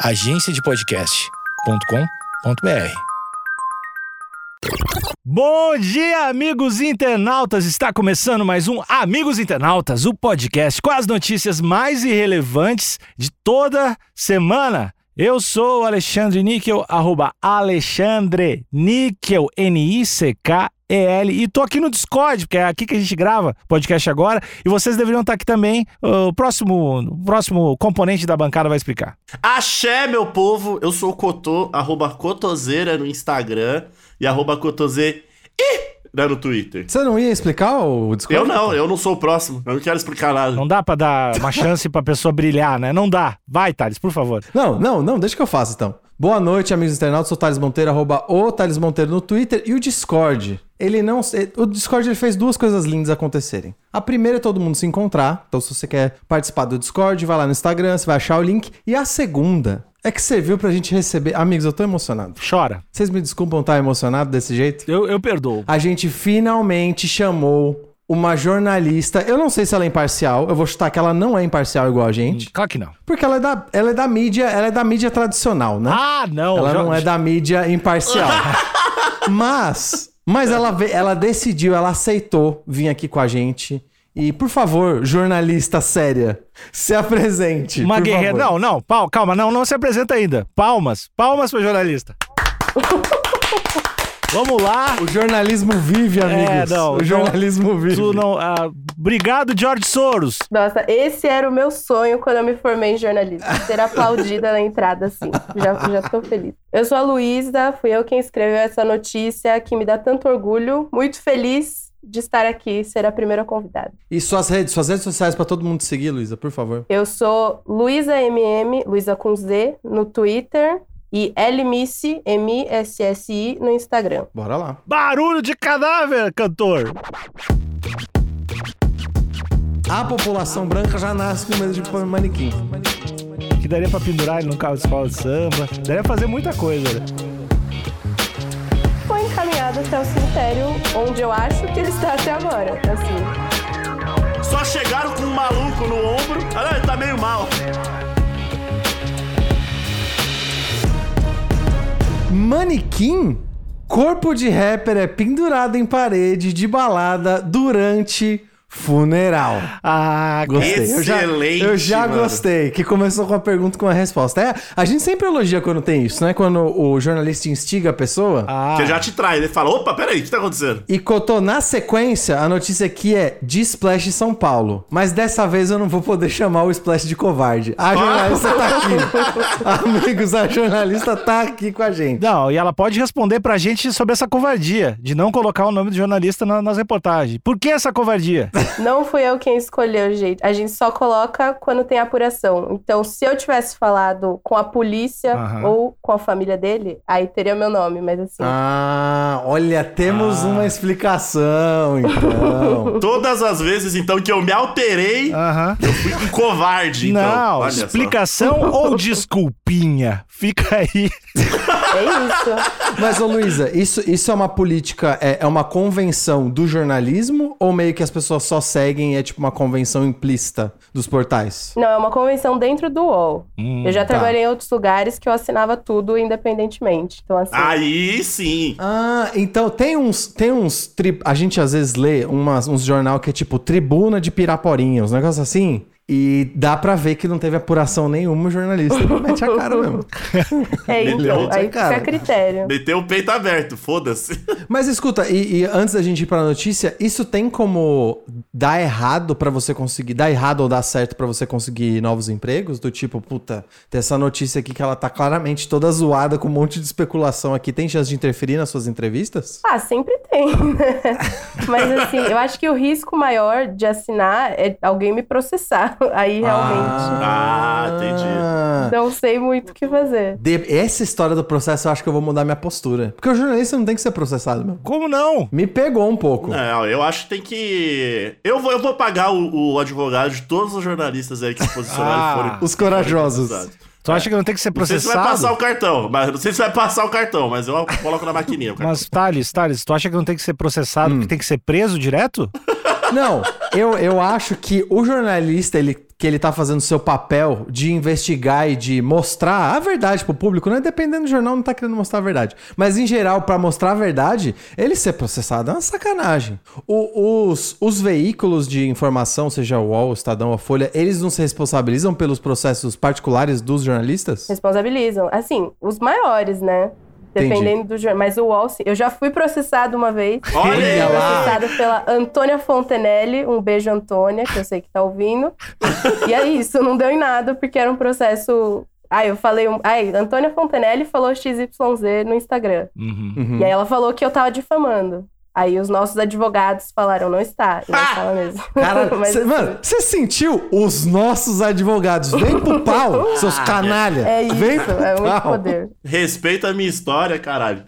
agenciadepodcast.com.br. Bom dia, amigos internautas! Está começando mais um Amigos Internautas, o podcast com as notícias mais irrelevantes de toda semana. Eu sou o Alexandre Níquel, arroba Alexandre Níquel, N-I-C-K-E-L, e tô aqui no Discord, porque é aqui que a gente grava podcast agora, e vocês deveriam estar aqui também. O próximo, o próximo componente da bancada vai explicar. Axé, meu povo! Eu sou o Cotô, arroba Cotoseira no Instagram e arroba Cotoseira no Twitter. Você não ia explicar o Discord? Eu não, eu não sou o próximo. Eu não quero explicar nada. Não dá pra dar uma chance pra pessoa brilhar, né? Não dá. Vai, Thales, por favor. Não, não, não, deixa que eu faça então. Boa noite, amigos internautas. Sou o Thales Monteiro, arroba o Thales Monteiro no Twitter. E o Discord, ele não... O Discord ele fez duas coisas lindas acontecerem. A primeira é todo mundo se encontrar. Então, se você quer participar do Discord, vai lá no Instagram, você vai achar o link. E a segunda é que serviu pra gente receber... Amigos, eu tô emocionado. Chora. Vocês me desculpam estar emocionado desse jeito? Eu, eu perdoo. A gente finalmente chamou uma jornalista. Eu não sei se ela é imparcial. Eu vou chutar que ela não é imparcial igual a gente. Claro que não. Porque ela é da, ela é da mídia, ela é da mídia tradicional, né? Ah, não. ela já- não é da mídia imparcial. mas, mas ela, ve- ela decidiu, ela aceitou vir aqui com a gente. E, por favor, jornalista séria, se apresente. Uma por guerreira. favor. Não, não, pal- calma, não, não se apresenta ainda. Palmas, palmas pro jornalista. Vamos lá. O jornalismo vive, amigos. É, não, o não- jornalismo vive. Tu não, ah, obrigado, George Soros. Nossa, esse era o meu sonho quando eu me formei em jornalismo. Ser aplaudida na entrada, assim. Já, já tô feliz. Eu sou a Luísa, fui eu quem escreveu essa notícia que me dá tanto orgulho. Muito feliz de estar aqui, ser a primeira convidada. E suas redes, suas redes sociais pra todo mundo te seguir, Luísa, por favor. Eu sou Luísa MM, Luísa com Z, no Twitter. E Lmissi, M-I-S-S-I, no Instagram. Bora lá. Barulho de cadáver, cantor. A população branca já nasce com medo de pôr manequim. Que daria pra pendurar ele num carro de escola de samba. Daria pra fazer muita coisa, né? Foi encaminhado até o cemitério, onde eu acho que ele está até agora. Assim. Só chegaram com um maluco no ombro. Ah, ele tá meio mal. Manequim? Corpo de rapper é pendurado em parede de balada durante funeral. Ah, Gostei. Eu já, Excelente, eu já mano. gostei. Que começou com uma pergunta com uma resposta. É, a gente sempre elogia quando tem isso, né? Quando o jornalista instiga a pessoa. ah, Que já te trai. Ele fala, opa, peraí, o que tá acontecendo? E Cotô, na sequência, a notícia aqui é de Splash São Paulo. Mas dessa vez eu não vou poder chamar o Splash de covarde. A jornalista tá aqui. Amigos, a jornalista tá aqui com a gente. Não, e ela pode responder pra gente sobre essa covardia de não colocar o nome do jornalista na- nas reportagens. Por que essa covardia? Não fui eu quem escolheu, gente. A gente só coloca quando tem apuração. Então, se eu tivesse falado com a polícia Aham. ou com a família dele, aí teria meu nome, mas assim. Ah, olha, temos Ah. uma explicação, então. Todas as vezes, então, que eu me alterei, Aham. eu fui um covarde, então. Não, Olha só. explicação ou desculpinha? Fica aí. É isso. Mas, ô Luísa, isso, isso é uma política, é, é uma convenção do jornalismo ou meio que as pessoas só seguem e é tipo uma convenção implícita dos portais? Não, é uma convenção dentro do UOL. Hum, eu já tá. trabalhei em outros lugares que eu assinava tudo independentemente. Então, assim. Aí sim. Ah, então tem uns. Tem uns. tri- A gente às vezes lê umas, uns jornal que é tipo Tribuna de Piraporinha, uns negócios assim. E dá pra ver que não teve apuração nenhuma o jornalista. Mete a cara mesmo. é, então. Beleza, Aí cara. fica a critério. Meteu o peito aberto, foda-se. Mas escuta, e, e antes da gente ir pra notícia, isso tem como dar errado pra você conseguir. Dar errado ou dar certo pra você conseguir novos empregos? Do tipo, puta, tem essa notícia aqui que ela tá claramente toda zoada com um monte de especulação aqui. Tem chance de interferir nas suas entrevistas? Ah, sempre tem, né? Mas assim, eu acho que o risco maior de assinar é alguém me processar. Aí realmente Ah, entendi. não sei muito o que fazer. De- essa história do processo eu acho que eu vou mudar minha postura. Porque o jornalista não tem que ser processado, meu. Como não? Me pegou um pouco. Não, eu acho que tem que. Eu vou, eu vou pagar o, o advogado de todos os jornalistas aí que se posicionaram Ah, e forem. Os corajosos. forem. Tu acha que não tem que ser Não sei se vai processado? passar o cartão, mas não sei se vai passar o cartão, mas eu coloco na maquininha. Mas, Thales, Thales, tu acha que não tem que ser processado Hum. porque tem que ser preso direto? Não, eu, eu acho que o jornalista, ele, que ele tá fazendo seu papel de investigar e de mostrar a verdade pro público, né? Dependendo do jornal, não tá querendo mostrar a verdade. Mas, em geral, pra mostrar a verdade, ele ser processado é uma sacanagem. O- os, os veículos de informação, seja o UOL, o Estadão, a Folha, eles não se responsabilizam pelos processos particulares dos jornalistas? Responsabilizam. Assim, os maiores, né? Entendi. Dependendo do jornal. Mas o UOL, sim. Eu já fui processado uma vez. Olha lá. processada pela Antônia Fontenelle. Um beijo, Antônia, que eu sei que tá ouvindo. e é isso, não deu em nada, porque era um processo. Ai, eu falei. Um... Ai, Antônia Fontenelle falou XYZ no Instagram. Uhum. Uhum. E aí ela falou que eu tava difamando. Aí os nossos advogados falaram, não está. E não estava mesmo. Cara, Mas, cê- mano, você sentiu os nossos advogados? Vem pro pau, seus canalha. É isso, Vem pro é muito pau. poder. Respeita a minha história, caralho.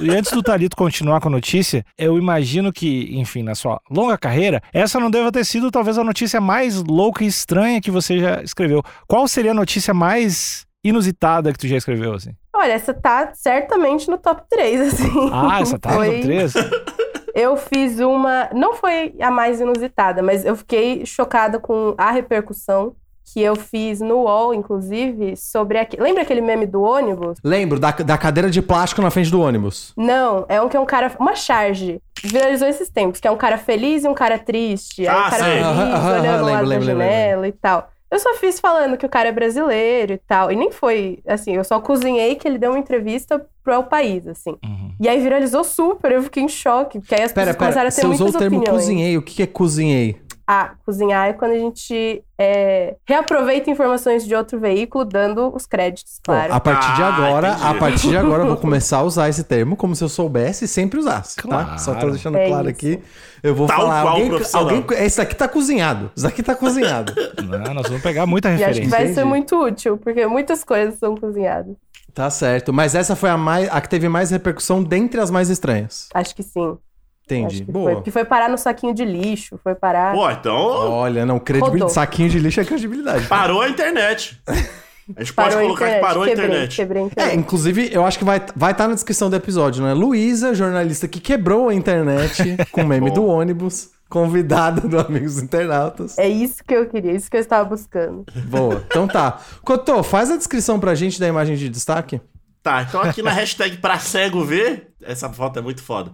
E antes do Talito continuar com a notícia, eu imagino que, enfim, na sua longa carreira, essa não deva ter sido talvez a notícia mais louca e estranha que você já escreveu. Qual seria a notícia mais inusitada que tu já escreveu, assim? Olha, essa tá certamente no top 3, assim. Ah, essa tá Foi- no 3? Eu fiz uma. Não foi a mais inusitada, mas eu fiquei chocada com a repercussão que eu fiz no UOL, inclusive, sobre aquele. Lembra aquele meme do ônibus? Lembro, da, da cadeira de plástico na frente do ônibus. Não, é um que é um cara. Uma charge. Viralizou esses tempos, que é um cara feliz e um cara triste. Ah, o cara sei. feliz, Aham, aham, olhando aham, lá lembro, da lembro, lembro, janela e tal. Eu só fiz falando que o cara é brasileiro e tal. E nem foi, assim, eu só cozinhei que ele deu uma entrevista pro El País, assim. Uhum. E aí viralizou super, eu fiquei em choque. Porque aí as Pera, pessoas começaram pera, a ter você usou o termo opiniões. cozinhei. O que é cozinhei? Ah, cozinhar é quando a gente é, reaproveita informações de outro veículo, dando os créditos, Bom, claro. a partir de Ah, agora, entendi. a partir de agora eu vou começar a usar esse termo como se eu soubesse e sempre usasse, tá? Claro. Só tô deixando É claro isso. aqui. Eu vou Tal falar, qual alguém, alguém, esse aqui tá cozinhado. Isso aqui tá cozinhado. Não, nós vamos pegar muita E acho que referência. vai entendi. ser muito útil, porque muitas coisas são cozinhadas. tá certo. Mas essa foi a mais, a que teve mais repercussão dentre as mais estranhas. Acho que sim. Entendi. Que Boa. Foi, que foi parar no saquinho de lixo, foi parar. Pô, então Olha, não, credibilidade. Rodou. Saquinho de lixo é credibilidade. parou a internet. A gente pode parou a colocar internet. que parou a quebrei, internet. Quebrei a É, inclusive, eu acho que vai estar vai tá na descrição do episódio, né? Luísa, jornalista que quebrou a internet com o meme do ônibus, convidada do Amigos Internautas. É isso que eu queria, isso que eu estava buscando. Boa. Então tá. Cotô, faz a descrição pra gente da imagem de destaque. Tá, então aqui na hashtag pra cego ver, essa foto é muito foda.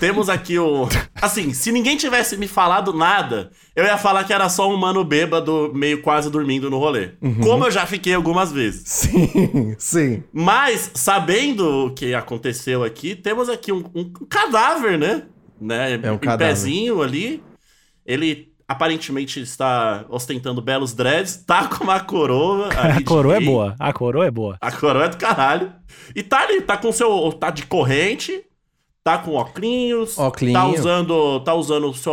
Temos aqui o. Assim, se ninguém tivesse me falado nada, eu ia falar que era só um mano bêbado, meio quase dormindo no rolê. Como eu já fiquei algumas vezes. Sim, sim. Mas, sabendo o que aconteceu aqui, temos aqui um, um cadáver, né? né? É um em cadáver. pezinho ali. Ele aparentemente está ostentando belos dreads, tá com uma coroa. A coroa é boa. A coroa é boa. A coroa é do caralho. E tá ali, tá com seu. tá de corrente, tá com óculos, tá usando. tá usando o seu.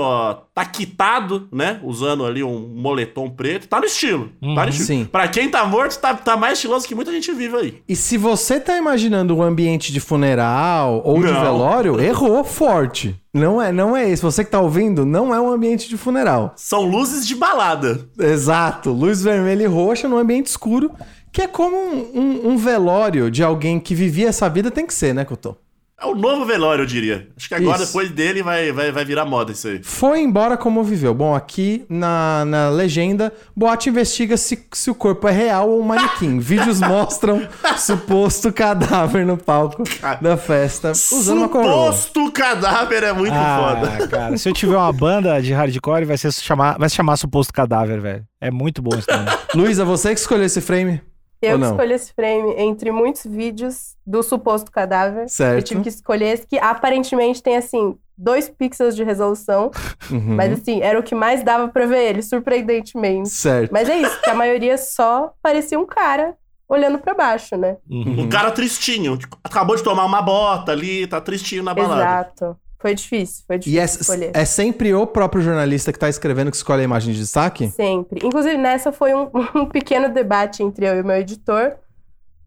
tá quitado, né? Usando ali um moletom preto. Tá no estilo. Tá Uhum. no estilo. Sim. Pra quem tá morto, tá, tá mais estiloso que muita gente vive aí. E se você tá imaginando um ambiente de funeral ou de Não. velório, errou forte. Não é, não é esse. Você que tá ouvindo, não é um ambiente de funeral. São luzes de balada. Exato. Luz vermelha e roxa num ambiente escuro, que é como um, um- um velório de alguém que vivia essa vida tem que ser, né, Cotô? É o novo velório, eu diria. Acho que agora, Isso. depois dele, vai, vai, vai virar moda isso aí. Foi embora como viveu. Bom, aqui na, na legenda, Boate investiga se, se o corpo é real ou um manequim. Vídeos mostram suposto cadáver no palco da festa usando uma coroa. Suposto cadáver é muito foda. Ah, cara, se eu tiver uma banda de hardcore, vai, ser chamar, vai se chamar Suposto Cadáver, velho. É muito bom esse nome. Luísa, você que escolheu esse frame? Eu escolhi esse frame entre muitos vídeos do suposto cadáver. Certo. Eu tive que escolher esse que aparentemente tem, assim, dois pixels de resolução. Uhum. Mas, assim, era o que mais dava pra ver ele, surpreendentemente. Certo. Mas é isso, que a maioria só parecia um cara olhando pra baixo, né? Uhum. Um cara tristinho. Acabou de tomar uma bota ali, tá tristinho na balada. Exato. Foi difícil, foi E difícil é, escolher. é sempre o próprio jornalista que tá escrevendo que escolhe a imagem de destaque? Sempre. Inclusive, nessa foi um, um pequeno debate entre eu e o meu editor,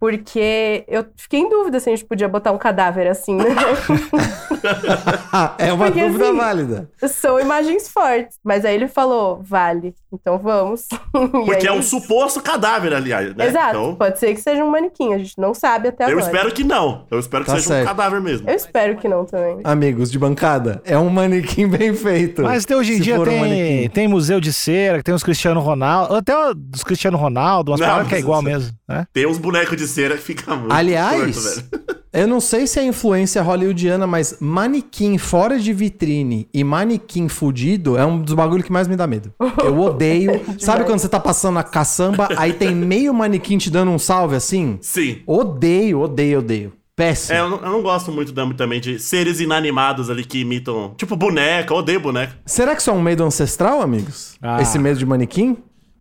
Porque eu fiquei em dúvida se a gente podia botar um cadáver assim, né? é uma Porque, dúvida assim, válida. São imagens fortes. Mas aí ele falou, vale, então vamos. Porque aí- é um suposto cadáver, aliás, né? Exato, Então, pode ser que seja um manequim, a gente não sabe até eu agora. espero que não. Eu espero que Tá seja certo. um cadáver mesmo. Eu espero que não também. Amigos de bancada, é um manequim bem feito. Mas até hoje em dia for um tem, tem museu de cera, que tem os Cristiano Ronaldo, até os Cristiano Ronaldo, umas Não, paradas que é igual mesmo, né? Tem uns bonecos de cera que fica muito Aliás, torto, velho. eu não sei se é influência hollywoodiana, mas manequim fora de vitrine e manequim fudido é um dos bagulhos que mais me dá medo. Eu odeio. Sabe quando você tá passando a caçamba, aí tem meio manequim te dando um salve assim? Sim. Odeio, odeio, odeio. Péssimo. É, eu não, eu não gosto muito da- também de seres inanimados ali que imitam. Tipo boneca, eu odeio boneca. Será que isso é um medo ancestral, amigos? Ah. Esse medo de manequim?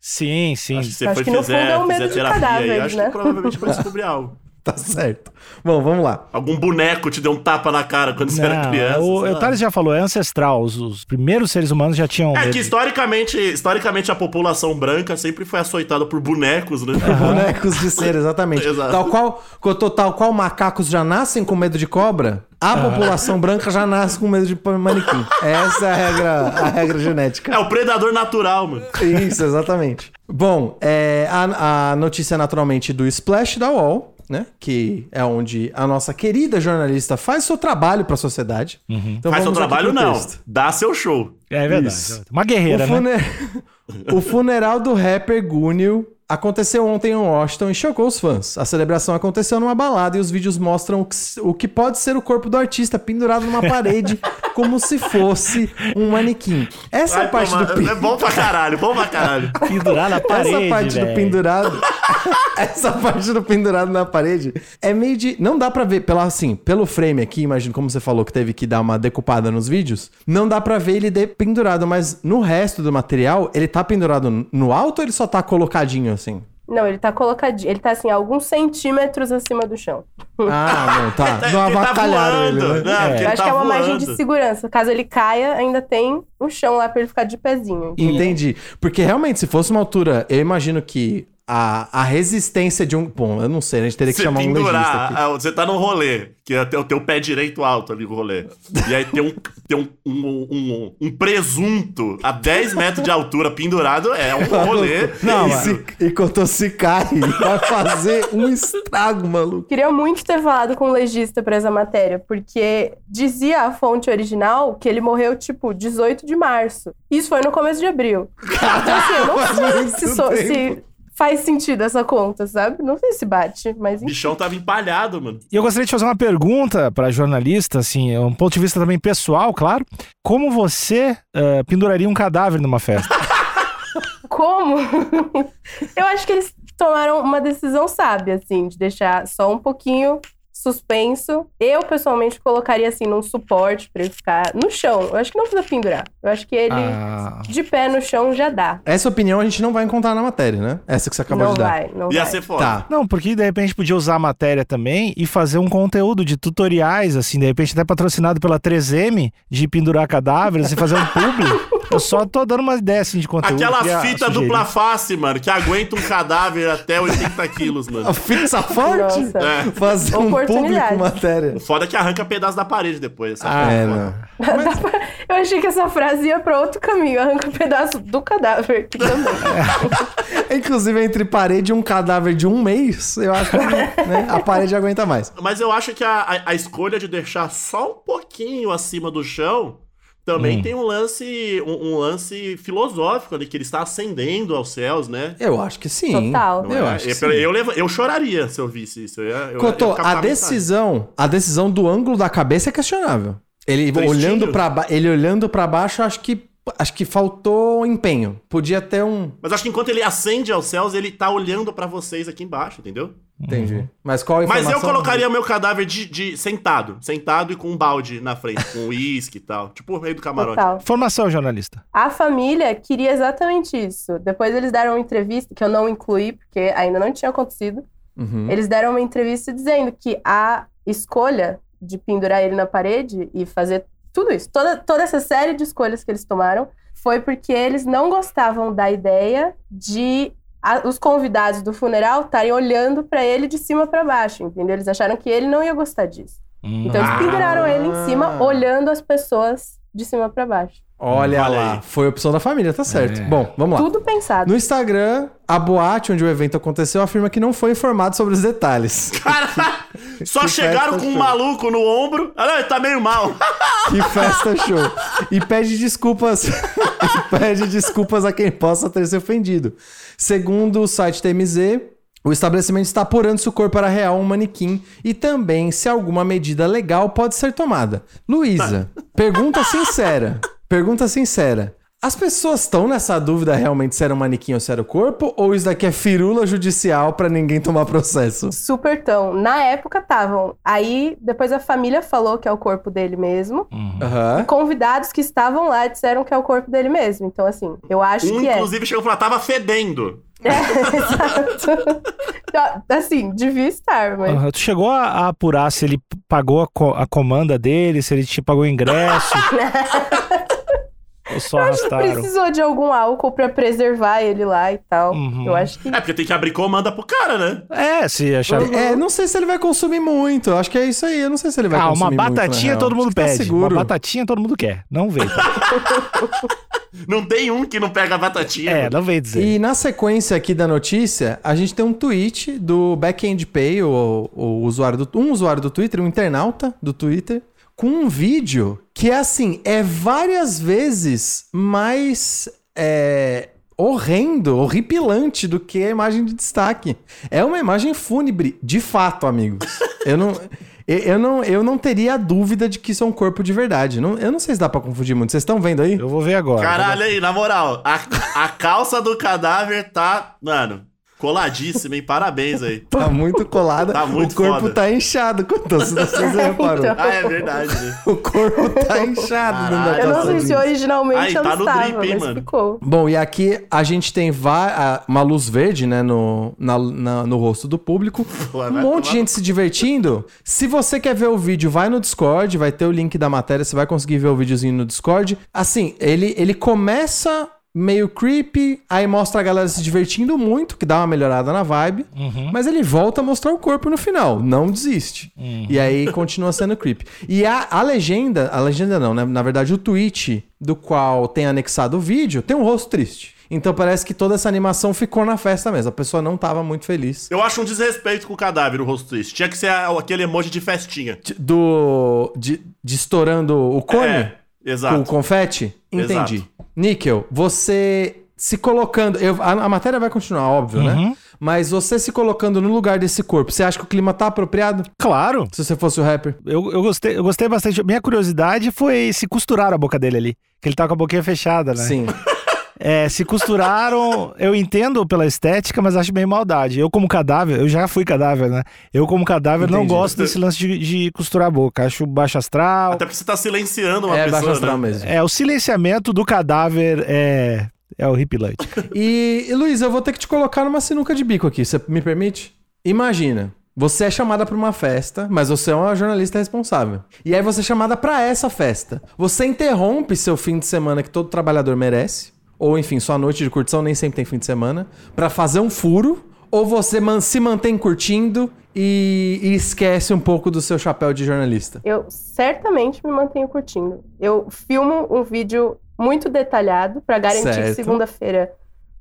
Sim, sim. Acho que você Acho foi que no fizer, fundo é um medo de terapia aí, cadáveres, acho né? que provavelmente vai descobrir algo. Tá certo. Bom, vamos lá. Algum boneco te deu um tapa na cara quando você era Não, criança. o. Thales já falou, é ancestral. Os, os primeiros seres humanos já tinham. É medo. que historicamente, historicamente a população branca sempre foi açoitada por bonecos, né? Bonecos de cera, exatamente. Exato. Tal qual, tal qual macacos já nascem com medo de cobra, a população branca já nasce com medo de manequim. Essa é a regra, a regra genética. É o predador natural, mano. Isso, exatamente. Bom, é, a, a notícia naturalmente do Splash da UOL, né? Que é onde a nossa querida jornalista faz seu trabalho para a sociedade. Então Faz seu trabalho, não. texto. Dá seu show. É verdade. Isso. Uma guerreira, o, né? fune- o funeral do rapper Gunil aconteceu ontem em Washington e chocou os fãs. A celebração aconteceu numa balada e os vídeos mostram o que, o que pode ser o corpo do artista pendurado numa parede como se fosse um manequim. Essa Vai parte tomar- do pi- É bom pra caralho, bom pra caralho. Pendurar na parede. essa parte do velho. pendurado, essa parte do pendurado na parede é meio de, não dá pra ver pela assim, pelo frame aqui, imagino como você falou que teve que dar uma decupada nos vídeos, não dá pra ver ele de pendurado, mas no resto do material, ele tá pendurado no alto ou ele só tá colocadinho assim? Não, ele tá colocadinho. Ele tá assim, alguns centímetros acima do chão. Ah, não, tá. Ele Não tá avacalharam ele, voando. né? Não, É. Eu ele acho tá que é uma margem voando. de segurança. Caso ele caia, ainda tem um chão lá pra ele ficar de pezinho. entendeu? Entendi. Porque realmente, se fosse uma altura, eu imagino que a, a resistência de um. Bom, eu não sei, a gente teria que Você chamar um legista pendurar, aqui. você tá num rolê, que é o teu pé direito alto ali no rolê. E aí tem um, tem um, um, um, um presunto a 10 metros de altura pendurado, é um rolê. Não, e, se, e quando se cai, vai fazer um estrago, maluco. Queria muito ter falado com o legista pra essa matéria, porque dizia a fonte original que ele morreu, tipo, 18 de março. Isso foi no começo de abril. Então, assim, eu não sei so- se faz sentido essa conta, sabe? Não sei se bate, mas O bichão tava empalhado, mano. E eu gostaria de fazer uma pergunta para jornalista, assim, um ponto de vista também pessoal, claro. Como você eh, penduraria um cadáver numa festa? Como? eu acho que eles tomaram uma decisão sábia, assim, de deixar só um pouquinho suspenso. Eu, pessoalmente, colocaria, assim, num suporte pra ele ficar no chão. Eu acho que não precisa pendurar. Eu acho que ele, Ah, de pé no chão, já dá. Essa opinião a gente não vai encontrar na matéria, né? Essa que você acabou não de dar. vai, não Ia vai. ser foda. Tá. Não, porque de repente podia usar a matéria também e fazer um conteúdo de tutoriais, assim, de repente até patrocinado pela 3M, de pendurar cadáveres e fazer um publi. Eu só tô dando uma ideia, assim, de conteúdo. Aquela que ia fita dupla face, mano, que aguenta um cadáver até 80 quilos, mano. A fixa forte? Nossa. É. Fazer um público matéria. O foda é que arranca pedaço da parede depois. Essa Ah, é, foda. não. Eu achei que essa frase ia pra outro caminho. Arranca um pedaço do cadáver aqui também. Inclusive, entre parede e um cadáver de um mês, eu acho que né, a parede aguenta mais. Mas eu acho que a, a, a escolha de deixar só um pouquinho acima do chão também Hum. tem um lance, um, um lance filosófico ali, que ele está ascendendo aos céus, né? Eu acho que sim. Total. Não Eu é? acho que eu, sim. eu, leva- eu choraria se eu visse isso. Eu, eu, Cotô, eu a decisão, a decisão do ângulo da cabeça é questionável. Ele Tristinho. olhando para ele olhando para baixo, acho que acho que faltou empenho. Podia ter um, Mas acho que enquanto ele ascende aos céus, ele tá olhando pra vocês aqui embaixo, entendeu? entendi. Mas qual a Mas informação? eu colocaria meu cadáver de, de sentado. Sentado e com um balde na frente, com uísque e tal. Tipo o rei do camarote. Total. Formação, jornalista. A família queria exatamente isso. Depois eles deram uma entrevista, que eu não incluí, porque ainda não tinha acontecido. Uhum. Eles deram uma entrevista dizendo que a escolha de pendurar ele na parede e fazer tudo isso, toda, toda essa série de escolhas que eles tomaram, foi porque eles não gostavam da ideia de a- os convidados do funeral estarem olhando pra ele de cima pra baixo, entendeu? Eles acharam que ele não ia gostar disso. Hum. Então eles penduraram ele em cima, olhando as pessoas de cima pra baixo. Olha, Olha lá, aí. foi opção da família, tá certo. É. Bom, vamos lá. Tudo pensado. No Instagram, a boate onde o evento aconteceu afirma que não foi informado sobre os detalhes. Cara, só Que chegaram com um show. maluco no ombro. Ah, não, ele tá meio mal. Que festa show. E pede desculpas. e pede desculpas a quem possa ter se ofendido. Segundo o site TMZ, o estabelecimento está apurando se o corpo era real um manequim e também se alguma medida legal pode ser tomada. Luísa, pergunta sincera. Pergunta sincera. As pessoas estão nessa dúvida realmente se era um manequim ou se era o corpo? Ou isso daqui é firula judicial pra ninguém tomar processo? Super tão. Na época estavam. Aí depois a família falou que é o corpo dele mesmo. Uhum. Convidados que estavam lá disseram que é o corpo dele mesmo. Então, assim, eu acho Um, que é. inclusive, chegou e falou: tava fedendo. É, exato. Então, assim, devia estar, mas. Aham. Tu chegou a, a apurar se ele pagou a, co- a comanda dele, se ele te pagou o ingresso. ou só arrastaram? Precisou de algum álcool pra preservar ele lá e tal. Uhum. Eu acho que. É, porque tem que abrir comanda pro cara, né? É, se achar. É, não sei se ele vai consumir muito. Acho que é isso aí. Eu não sei se ele vai Ah, consumir uma muito, na batatinha real. todo mundo Acho que tá pede. seguro. Uma batatinha todo mundo quer. Não vem. Não tem um que não pega a batatinha. é, não vem dizer. E na sequência aqui da notícia, a gente tem um tweet do Backend Pay, o, o usuário do, um usuário do Twitter, um internauta do Twitter, com um vídeo que é assim, é várias vezes mais é, horrendo, horripilante do que a imagem de destaque. É uma imagem fúnebre, de fato, amigos. Eu não. Eu eu não, eu não teria dúvida de que isso é um corpo de verdade. Não- eu não sei se dá pra confundir muito. Vocês estão vendo aí? Eu vou ver agora. Caralho aí, na moral, a, a calça do cadáver tá, mano, coladíssima, hein? Parabéns aí. Tá muito colada. Tá muito o corpo foda. tá inchado. Então, se vocês já reparou. Então. Ah, é verdade, né? O corpo tá inchado Caralho. Eu não sei se originalmente Aí, tá no estava, drip, hein, mas mano? ficou. Bom, e aqui a gente tem uma luz verde, né, no, na- na- no rosto do público. Pô, Um monte de tomar gente se divertindo. Se você quer ver o vídeo, vai no Discord, vai ter o link da matéria, você vai conseguir ver o videozinho no Discord. Assim, ele, ele começa meio creepy, aí mostra a galera se divertindo muito, que dá uma melhorada na vibe, Uhum. mas ele volta a mostrar o corpo no final, não desiste. Uhum. E aí continua sendo creepy. E a, a legenda, a legenda não, né? Na verdade, o tweet do qual tem anexado o vídeo tem um rosto triste. Então parece que toda essa animação ficou na festa mesmo. A pessoa não tava muito feliz. Eu acho um desrespeito com o cadáver, o rosto triste. Tinha que ser aquele emoji de festinha. De- Do. De, de estourando o cone? É, exato. o confete? Entendi. Exato. Níquel, você se colocando. eu- a, a matéria vai continuar, óbvio, né? Uhum. Mas você se colocando no lugar desse corpo, você acha que o clima tá apropriado? Claro. Se você fosse o rapper? Eu, eu, gostei, eu gostei bastante. Minha curiosidade foi se costuraram a boca dele ali. Que ele tá com a boquinha fechada, né? Sim. É, se costuraram, eu entendo pela estética, mas acho meio maldade. Eu, como cadáver, eu já fui cadáver, né? Eu, como cadáver, não Entendi. gosto desse lance de, de costurar a boca. Acho baixo astral. Até porque você tá silenciando uma é pessoa, baixo astral né? mesmo. É, o silenciamento do cadáver é, é horripilante. E, e Luiz, eu vou ter que te colocar numa sinuca de bico aqui. Você me permite? Imagina. Você é chamada pra uma festa, mas você é uma jornalista responsável. E aí você é chamada pra essa festa. Você interrompe seu fim de semana que todo trabalhador merece, ou enfim, sua noite de curtição nem sempre tem fim de semana, pra fazer um furo, ou você man- se mantém curtindo e, e esquece um pouco do seu chapéu de jornalista. Eu certamente me mantenho curtindo. Eu filmo um vídeo muito detalhado pra garantir Certo. que segunda-feira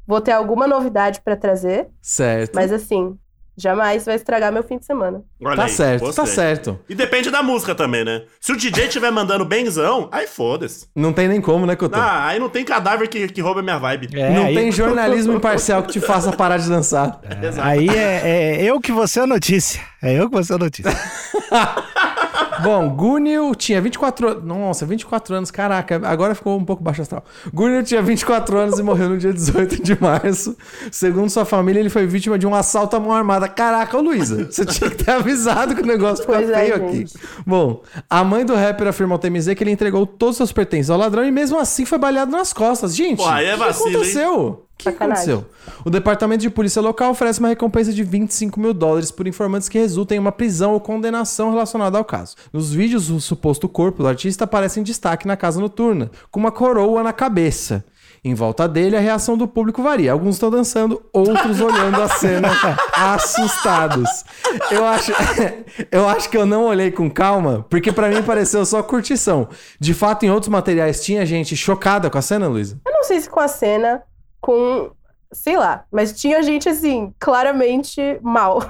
vou ter alguma novidade pra trazer, Certo? mas assim, jamais vai estragar meu fim de semana. Olha tá aí, certo, gostei. tá certo. E depende da música também, né? Se o DJ estiver mandando benzão, aí foda-se. Não tem nem como, né, Couto? Ah, aí não tem cadáver que, que rouba minha vibe. É, Não aí, tem jornalismo imparcial que te faça parar de dançar. Exato. aí é, é eu que você é a notícia. É eu que você é a notícia. Bom, Gunil tinha 24 anos. Nossa, 24 anos, caraca, agora ficou um pouco baixo astral. Gunil tinha 24 anos e morreu no dia 18 de março. Segundo sua família, ele foi vítima de um assalto à mão armada. Caraca, ô Luísa, você tinha que ter avisado que o negócio ficou é, feio aqui. gente. Bom, a mãe do rapper afirmou ao TMZ que ele entregou todos os seus pertences ao ladrão e mesmo assim foi baleado nas costas. Gente, Pô, é o que vacilo, hein? aconteceu? O que Sacanagem. aconteceu? O departamento de polícia local oferece uma recompensa de 25 mil dólares por informantes que resultem em uma prisão ou condenação relacionada ao caso. Nos vídeos, o suposto corpo do artista aparece em destaque na casa noturna, com uma coroa na cabeça. Em volta dele, a reação do público varia. Alguns estão dançando, outros olhando a cena assustados. Eu acho, eu acho que eu não olhei com calma, porque pra mim pareceu só curtição. De fato, em outros materiais tinha gente chocada com a cena, Luísa? Eu não sei se com a cena, com. Sei lá, mas tinha gente assim, claramente mal.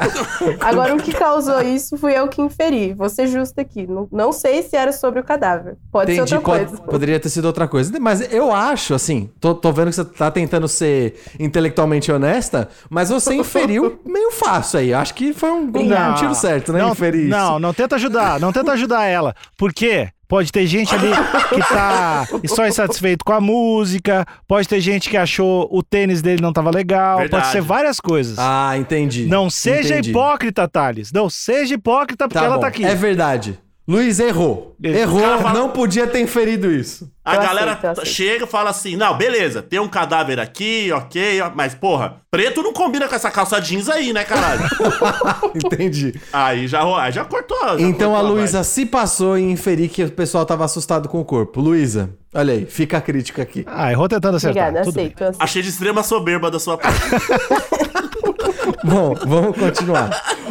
Agora, o que causou isso fui eu que inferi. Vou ser justa aqui. Não, não sei se era sobre o cadáver. Pode ser outra pode- coisa. poderia ter sido outra coisa. Mas eu acho, assim, tô, tô vendo que você tá tentando ser intelectualmente honesta, mas você inferiu meio fácil aí. Acho que foi um, um tiro certo, né? Não, Inferir isso. não, não tenta ajudar, não tenta ajudar ela. Por quê? Pode ter gente ali que tá só insatisfeito com a música, pode ter gente que achou o tênis dele não tava legal, Verdade. pode ser várias coisas. Ah, entendi. não seja Entendi. hipócrita, Thales. Não seja hipócrita porque Tá ela bom, tá aqui. É verdade. Luiz errou. Ele- Errou, fala- não podia ter inferido isso. A Eu galera aceito, aceito. chega e fala assim: não, beleza, tem um cadáver aqui, ok, mas porra, preto não combina com essa calça jeans aí, né, caralho? Entendi. aí já, aí já cortou. já Então a cortou Luísa se passou em inferir que o pessoal tava assustado com o corpo. Luísa, olha aí, fica a crítica aqui. Ah, errou tentando acertar. Obrigada, Tudo bem. aceito. aceito. Achei de extrema soberba da sua parte. Bom, vamos continuar.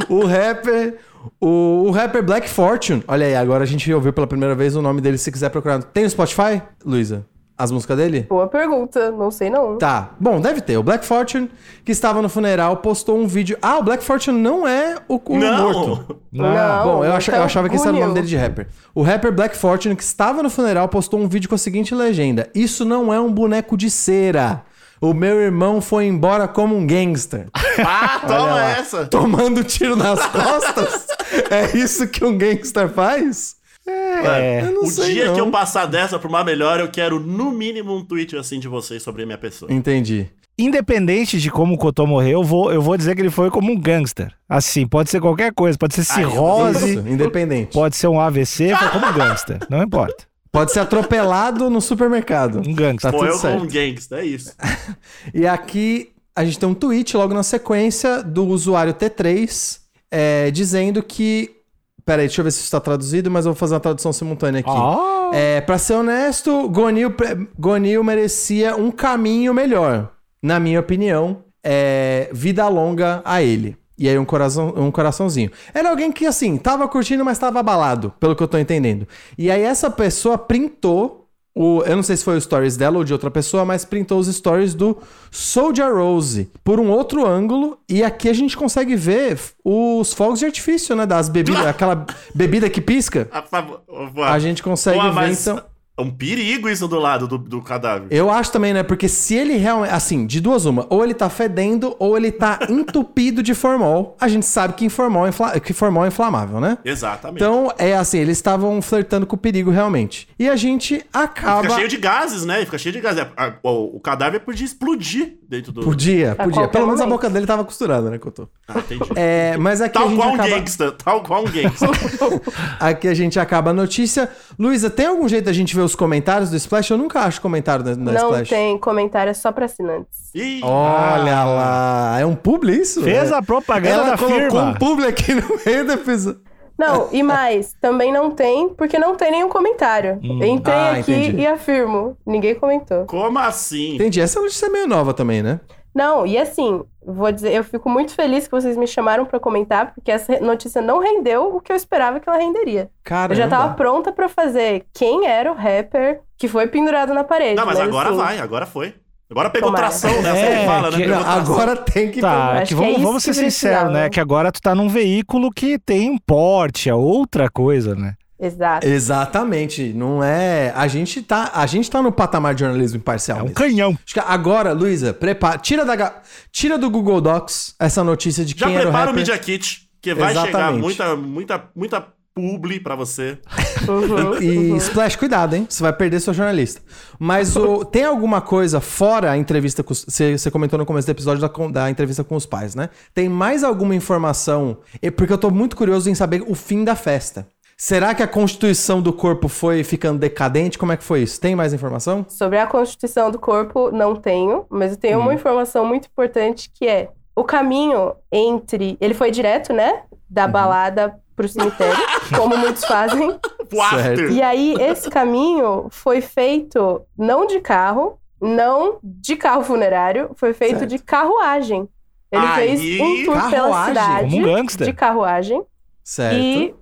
O rapper. O, o rapper Black Fortune. Olha aí, agora a gente ouviu pela primeira vez o nome dele. Se quiser procurar. Tem no Spotify, Luísa? As músicas dele? Boa pergunta. Não sei não. Tá. Bom, deve ter. O Black Fortune, que estava no funeral, postou um vídeo. Ah, o Black Fortune não é o, o não! morto. Não, Bom, eu, ach- então, eu achava que esse era o nome dele de rapper. O rapper Black Fortune, que estava no funeral, postou um vídeo com a seguinte legenda: Isso não é um boneco de cera. O meu irmão foi embora como um gangster. Ah, toma lá. essa! Tomando tiro nas costas? é isso que um gangster faz? É. Eu não o sei, dia não. que eu passar dessa pra uma melhor, eu quero no mínimo um tweet assim de vocês sobre a minha pessoa. Entendi. Independente de como o Cotô morreu, eu vou, eu vou dizer que ele foi como um gangster. Assim, pode ser qualquer coisa, pode ser cirrose, Isso, independente. pode ser um AVC, foi como um gangster. Não importa. Pode ser atropelado no supermercado. Um gangster. Tá Foi tudo eu certo. um gangster, é isso. E aqui a gente tem um tweet logo na sequência do usuário T3 é, dizendo que. Peraí, deixa eu ver se isso está traduzido, mas eu vou fazer uma tradução simultânea aqui. Ah. É, pra ser honesto, Gonil, Gonil merecia um caminho melhor. Na minha opinião, é, vida longa a ele. E aí um, coração, um coraçãozinho. Era alguém que, assim, tava curtindo, mas tava abalado, pelo que eu tô entendendo. E aí essa pessoa printou o... Eu não sei se foi o stories dela ou de outra pessoa, mas printou os stories do Soldier Rose por um outro ângulo. E aqui a gente consegue ver os fogos de artifício, né? Das bebidas, aquela bebida que pisca. A, A gente consegue Pô, ver, mas então... É um perigo isso do lado do, do cadáver. Eu acho também, né? Porque se ele realmente. Assim, de duas uma. Ou ele tá fedendo, ou ele tá entupido de formol. A gente sabe que, formol é, infla- que formol é inflamável, né? Exatamente. Então, é assim, eles estavam flertando com o perigo realmente. E a gente acaba. Fica cheio de gases, né? Fica cheio de gases. A- a- o, o cadáver podia explodir dentro do. Podia, A podia. Pelo menos a boca dele tava costurada, né, Couto? Ah, entendi. É, mas aqui a Tal gente qual um acaba. gangster. Tal qual um gangster. Aqui a gente acaba a notícia. Luísa, tem algum jeito da gente ver os comentários do Splash? Eu nunca acho comentário da, da Não Splash. tem comentário, é só pra assinantes. Ih, Olha lá. É um publi isso? Fez É. a propaganda Ela da colocou firma. um publi aqui no meio do episódio. Não, e mais, também não tem, porque não tem nenhum comentário. Entrei Ah, aqui entendi. e afirmo. Ninguém comentou. como assim? Entendi. Essa notícia é meio nova também, né? Não, e assim, vou dizer, eu fico muito feliz que vocês me chamaram pra comentar, porque essa notícia não rendeu o que eu esperava que ela renderia. Cara, Eu já tava pronta pra fazer quem era o rapper que foi pendurado na parede. Não, mas agora assim, vai, agora foi. Agora pegou Tomara. tração, né? É, que fala, né? que- Pegou tração. agora tem que. Tá, que que vamos, é vamos ser sinceros, precisava. né? Que agora tu tá num veículo que tem um porte, é outra coisa, né? Exato. Exatamente. Não é. A gente tá, a gente tá no patamar de jornalismo imparcial. É um mesmo. canhão. Acho que agora, Luísa, prepara. Tira, da, tira do Google Docs essa notícia de Já quem era o prepara o. Media Kit, que vai chegar Exatamente. muita, muita, muita publi pra você. Uhum, E uhum. Splash, cuidado, hein? Você vai perder seu jornalista. Mas o, tem alguma coisa fora a entrevista com você, você comentou no começo do episódio da, da entrevista com os pais, né? Tem mais alguma informação? E- Porque eu tô muito curioso em saber o fim da festa. Será que a constituição do corpo foi ficando decadente? Como é que foi isso? Tem mais informação? Sobre a constituição do corpo, não tenho, mas eu tenho uma Uhum. informação muito importante que é o caminho entre. Ele foi direto, né? Uhum. Da balada pro cemitério, como muitos fazem. O after. E aí, esse caminho foi feito não de carro, não de carro funerário, foi feito Certo. de carruagem. Ele Aí, fez um tour pela carruagem, cidade como um gangster. de carruagem Certo. e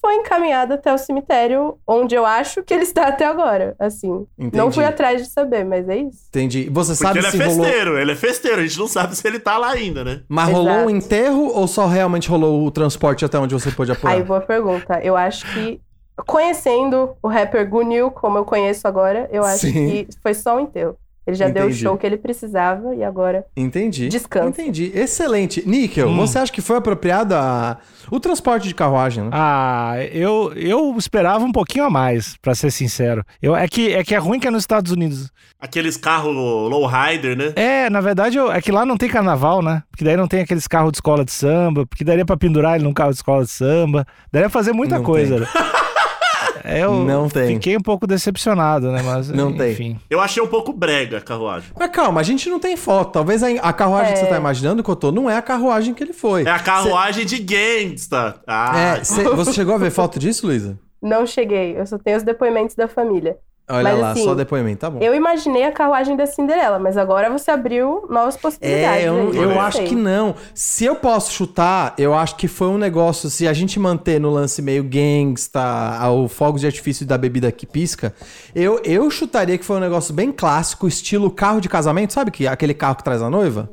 foi encaminhado até o cemitério, onde eu acho que ele está até agora. Assim, não Entendi. fui atrás de saber, mas é isso. Entendi. Você Porque sabe ele é se rolou. festeiro, ele é festeiro. A gente não sabe se ele tá lá ainda, né? Mas rolou Exato. um enterro ou só realmente rolou o transporte até onde você pôde apurar? Aí, boa pergunta. Eu acho que, conhecendo o rapper Gunil, como eu conheço agora, eu acho Sim. que foi só um enterro. Ele já deu o Entendi. show que ele precisava e agora Entendi. Descansa. Entendi. Excelente. Níquel, Hum. você acha que foi apropriado a... o transporte de carruagem, né? Ah, eu, eu esperava um pouquinho a mais, pra ser sincero. Eu, é, que, é que é ruim que é nos Estados Unidos. Aqueles carros lowrider, né? É, na verdade, eu- é que lá não tem carnaval, né? Porque daí não tem aqueles carros de escola de samba, porque daria pra pendurar ele num carro de escola de samba. Daria pra fazer muita Não coisa. É, eu Não tem. fiquei um pouco decepcionado, né? Mas, Não tem. enfim. Eu achei um pouco brega a carruagem. Mas calma, a gente não tem foto. Talvez a, a carruagem que É. você tá imaginando, Cotô, não é a carruagem que ele foi. É a carruagem de gangsta. Ah, É, cê- você chegou a ver foto disso, Luísa? não cheguei. Eu só tenho os depoimentos da família. Olha Mas, lá, assim, só depoimento, tá bom. Eu imaginei a carruagem da Cinderela, mas agora você abriu novas possibilidades. É, eu, eu acho que não. Se eu posso chutar, eu acho que foi um negócio. Se a gente manter no lance meio gangsta, o fogo de artifício da bebida que pisca, eu, eu chutaria que foi um negócio bem clássico, estilo carro de casamento, sabe? Que, aquele carro que traz a noiva?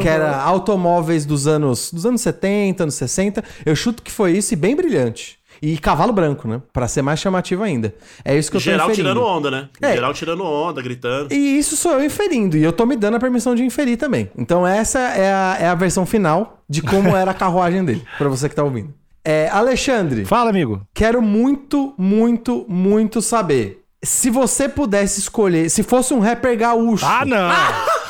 Que era automóveis dos anos, dos anos 70, anos 60. Eu chuto que foi isso e bem brilhante. E cavalo branco, né? Pra ser mais chamativo ainda. É isso que eu tô geral inferindo. tirando onda, né? É. Geral tirando onda, gritando. E isso sou eu inferindo. E eu tô me dando a permissão de inferir também. Então essa é a, é a versão final de como era a carruagem dele. Pra você que tá ouvindo. É, Alexandre, Fala, amigo. quero muito, muito, muito saber. Se você pudesse escolher, se fosse um rapper gaúcho, Ah, não!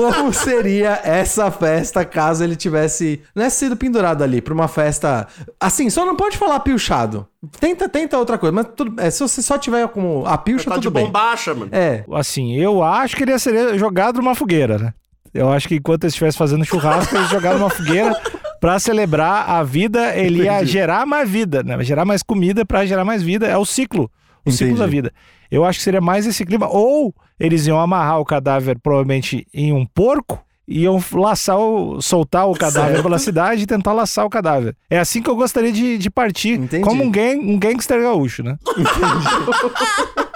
como seria essa festa caso ele tivesse né, sido pendurado ali pra uma festa. Assim, só não pode falar piochado. Tenta, tenta outra coisa, mas tudo, é, se você só tiver como a pilcha, Tá de tudo bem. bombacha, mano. É, Assim, eu acho que ele ia ser jogado numa fogueira, né? Eu acho que enquanto ele estivesse fazendo churrasco, ele ia jogar numa fogueira pra celebrar a vida, ele ia Entendi. gerar mais vida, né? Gerar mais comida pra gerar mais vida. É o ciclo. O ciclo Entendi. da vida. Eu acho que seria mais esse clima. Ou eles iam amarrar o cadáver, provavelmente, em um porco. E Iam laçar o, soltar o cadáver Certo. pela cidade e tentar laçar o cadáver. É assim que eu gostaria de, de partir. Entendi. Como um, gang, um gangster gaúcho, né?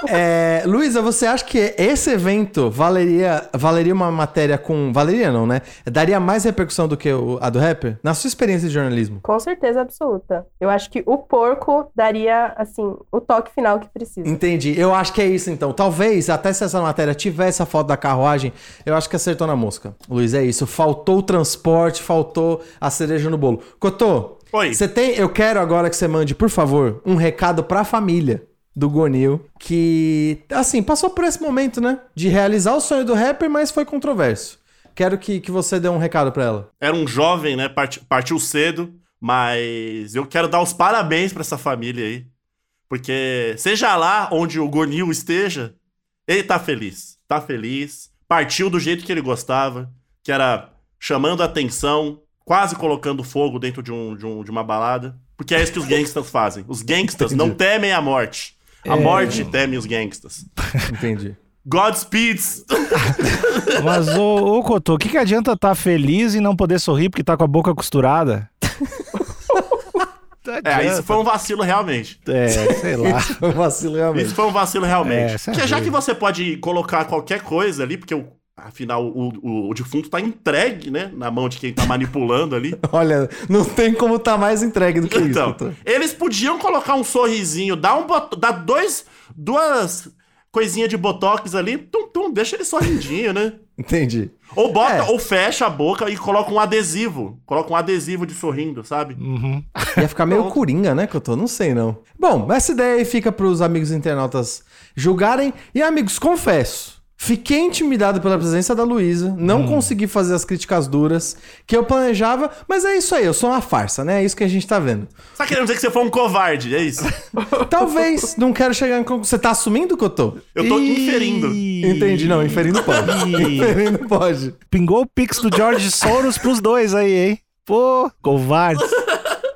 É, Luísa, você acha que esse evento valeria, valeria uma matéria com. Valeria não, né? Daria mais repercussão do que o- a do rapper? Na sua experiência de jornalismo. Com certeza absoluta. Eu acho que o porco daria, assim, o toque final que precisa. Entendi. Eu acho que é isso então. Talvez, até se essa matéria tivesse a foto da carruagem, eu acho que acertou na mosca. Luiz, é isso. Faltou o transporte, faltou a cereja no bolo. Cotô, Oi. você tem. Eu quero agora que você mande, por favor, um recado pra família do Gonil, que, assim, passou por esse momento, né? De realizar o sonho do rapper, mas foi controverso. Quero que, que você dê um recado pra ela. Era um jovem, né? Parti- partiu cedo, mas eu quero dar os parabéns pra essa família aí. Porque seja lá onde o Gonil esteja, ele tá feliz. Tá feliz. Partiu do jeito que ele gostava, que era chamando a atenção, quase colocando fogo dentro de, um, de, um- de uma balada. Porque é isso que os gangsters fazem. Os gangsters não temem a morte. A morte teme os gangsters. Entendi. Godspeeds! Mas, ô, ô Cotô, o que, que adianta estar feliz e não poder sorrir porque tá com a boca costurada? É, isso foi um vacilo realmente. É, sei lá. Foi um vacilo realmente. Isso foi um vacilo realmente. É, isso é Porque já que você pode colocar qualquer coisa ali, porque o- afinal o, o, o defunto tá entregue, né? Na mão de quem tá manipulando ali. Olha, não tem como tá mais entregue do que isso. Então, eles podiam colocar um sorrisinho, dar um bot- dar dois, duas coisinhas de botox ali, tum, tum, deixa ele sorrindinho, né? Entendi. Ou bota, É. ou fecha a boca e coloca um adesivo. Coloca um adesivo de sorrindo, sabe? Uhum. Ia ficar meio coringa, né, que eu tô? Não sei, não. Bom, essa ideia aí fica pros amigos internautas julgarem. E, amigos, confesso. Fiquei intimidado pela presença da Luísa, não consegui fazer as críticas duras que eu planejava, mas é isso aí, eu sou uma farsa, né? É isso que a gente tá vendo. Você tá querendo dizer que você foi um covarde, é isso? Talvez, não quero chegar em conclusão. Você tá assumindo que eu tô? Eu tô Ih, inferindo. Entendi, não, inferindo pode. Inferindo pode. Pingou o pix do George Soros pros dois aí, hein? Pô, covarde.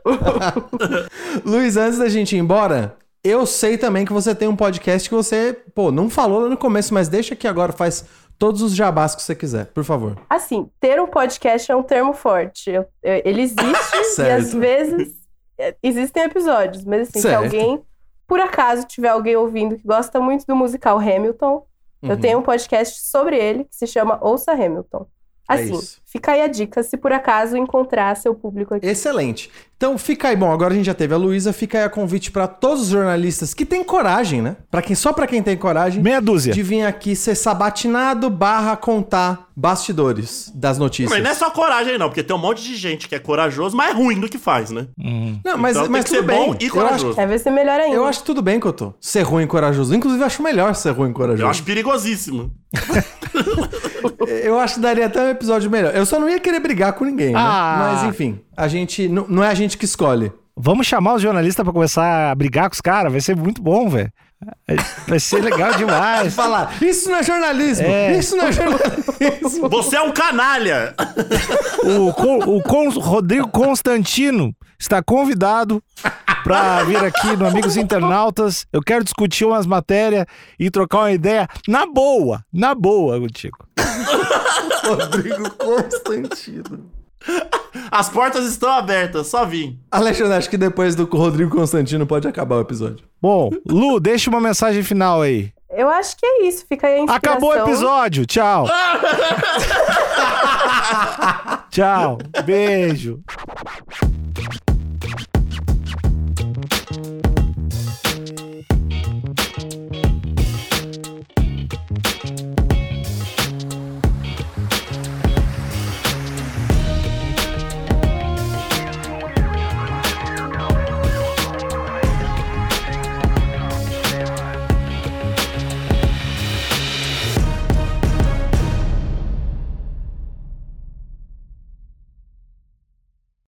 Luiz, antes da gente ir embora, Eu sei também que você tem um podcast que você, pô, não falou lá no começo, mas deixa aqui agora, faz todos os jabás que você quiser, por favor. Assim, ter um podcast é um termo forte. Eu- eu- ele existe e às vezes é, existem episódios, mas assim, se Certo. alguém, por acaso, tiver alguém ouvindo que gosta muito do musical Hamilton, eu Uhum. tenho um podcast sobre ele que se chama Ouça Hamilton. É Assim, isso. fica aí a dica se por acaso encontrar seu público aqui. Excelente. Então fica aí, bom, agora a gente já teve a Luísa, fica aí a convite pra todos os jornalistas que têm coragem, né? Para quem só pra quem tem coragem Meia dúzia. de vir aqui ser sabatinado barra contar bastidores das notícias. Mas não é só coragem, não, porque tem um monte de gente que é corajoso, mas é ruim do que faz, né? Hum. Não, mas, Então tem mas que tudo ser bem. bom e Eu corajoso. acho, vai ser melhor ainda. eu acho tudo bem, Cotô. Ser ruim e corajoso. Inclusive, eu acho melhor ser ruim e corajoso. Eu acho perigosíssimo. Eu acho que daria até um episódio melhor. Eu só não ia querer brigar com ninguém, né? Ah. Mas enfim, a gente. Não, é a gente que escolhe. Vamos chamar os jornalistas pra começar a brigar com os caras, vai ser muito bom, velho. Vai ser legal demais. Falar, isso não é jornalismo! É. Isso não é jornalismo! Você é um canalha! O, o Con- Rodrigo Constantino está convidado para vir aqui no Amigos Internautas. Eu quero discutir umas matérias e trocar uma ideia na boa, na boa contigo. Rodrigo Constantino. As portas estão abertas, só vim. Alexandre, acho que depois do Rodrigo Constantino pode acabar o episódio. Bom, Lu, deixa uma mensagem final aí. Eu acho que é isso. Fica aí a inspiração. Acabou o episódio, tchau. tchau, beijo.